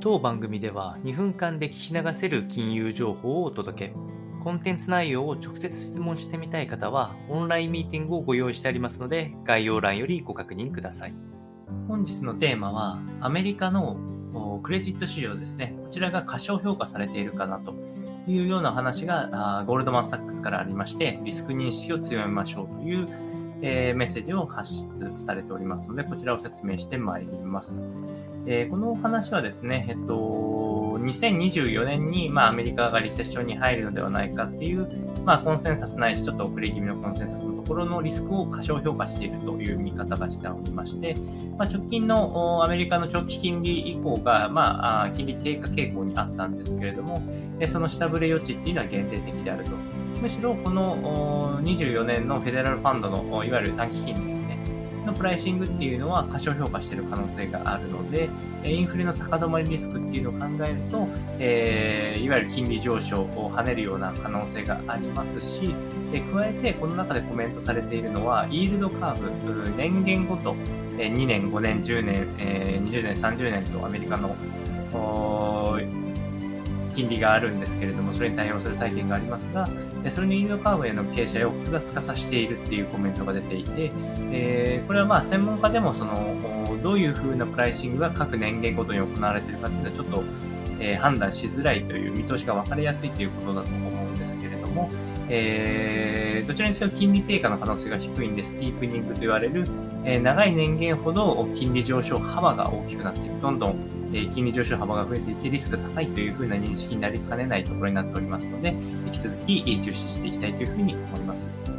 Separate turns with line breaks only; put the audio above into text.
当番組では2分間で聞き流せる金融情報をお届け。コンテンツ内容を直接質問してみたい方は、オンラインミーティングをご用意してありますので、概要欄よりご確認ください。本日のテーマは、アメリカのクレジット市場ですね。こちらが過小評価されているかなというような話が、ゴールドマン・サックスからありまして、リスク認識を強めましょうという、えメッセージを発出されておりますので、こちらを説明してまいります。えー、このお話はですね、えっと、2024年に、まあ、アメリカがリセッションに入るのではないかっていう、まあ、コンセンサスないし、ちょっと遅れ気味のコンセンサスのところのリスクを過小評価しているという見方がしておりまして、まあ、直近のアメリカの長期金利以降が、まあ、金利低下傾向にあったんですけれども、その下振れ余地っていうのは限定的であると。むしろこの24年のフェデラルファンドのいわゆる短期金利のプライシングっていうのは過小評価してる可能性があるので、インフレの高止まりリスクっていうのを考えると、えー、いわゆる金利上昇を跳ねるような可能性がありますし、え加えてこの中でコメントされているのは、イールドカーブ、年限ごと、2年、5年、10年、え20年、30年とアメリカの金利があるんですけれども、それに対応する債券がありますが、それにインドカーブへの傾斜を複雑化させているっていうコメントが出ていて、えー、これはまあ専門家でもその、どういうふうなプライシングが各年限ごとに行われているかっていうのはちょっと、えー、判断しづらいという見通しが分かりやすいということだと思うんですけれども、えー、どちらにせよ金利低下の可能性が低いんです。ディープニングと言われる、えー、長い年限ほど金利上昇幅が大きくなっている。どんどんえ金利上昇幅が増えていってリスクが高いというふうな認識になりかねないところになっておりますので、引き続き注視していきたいというふうに思います。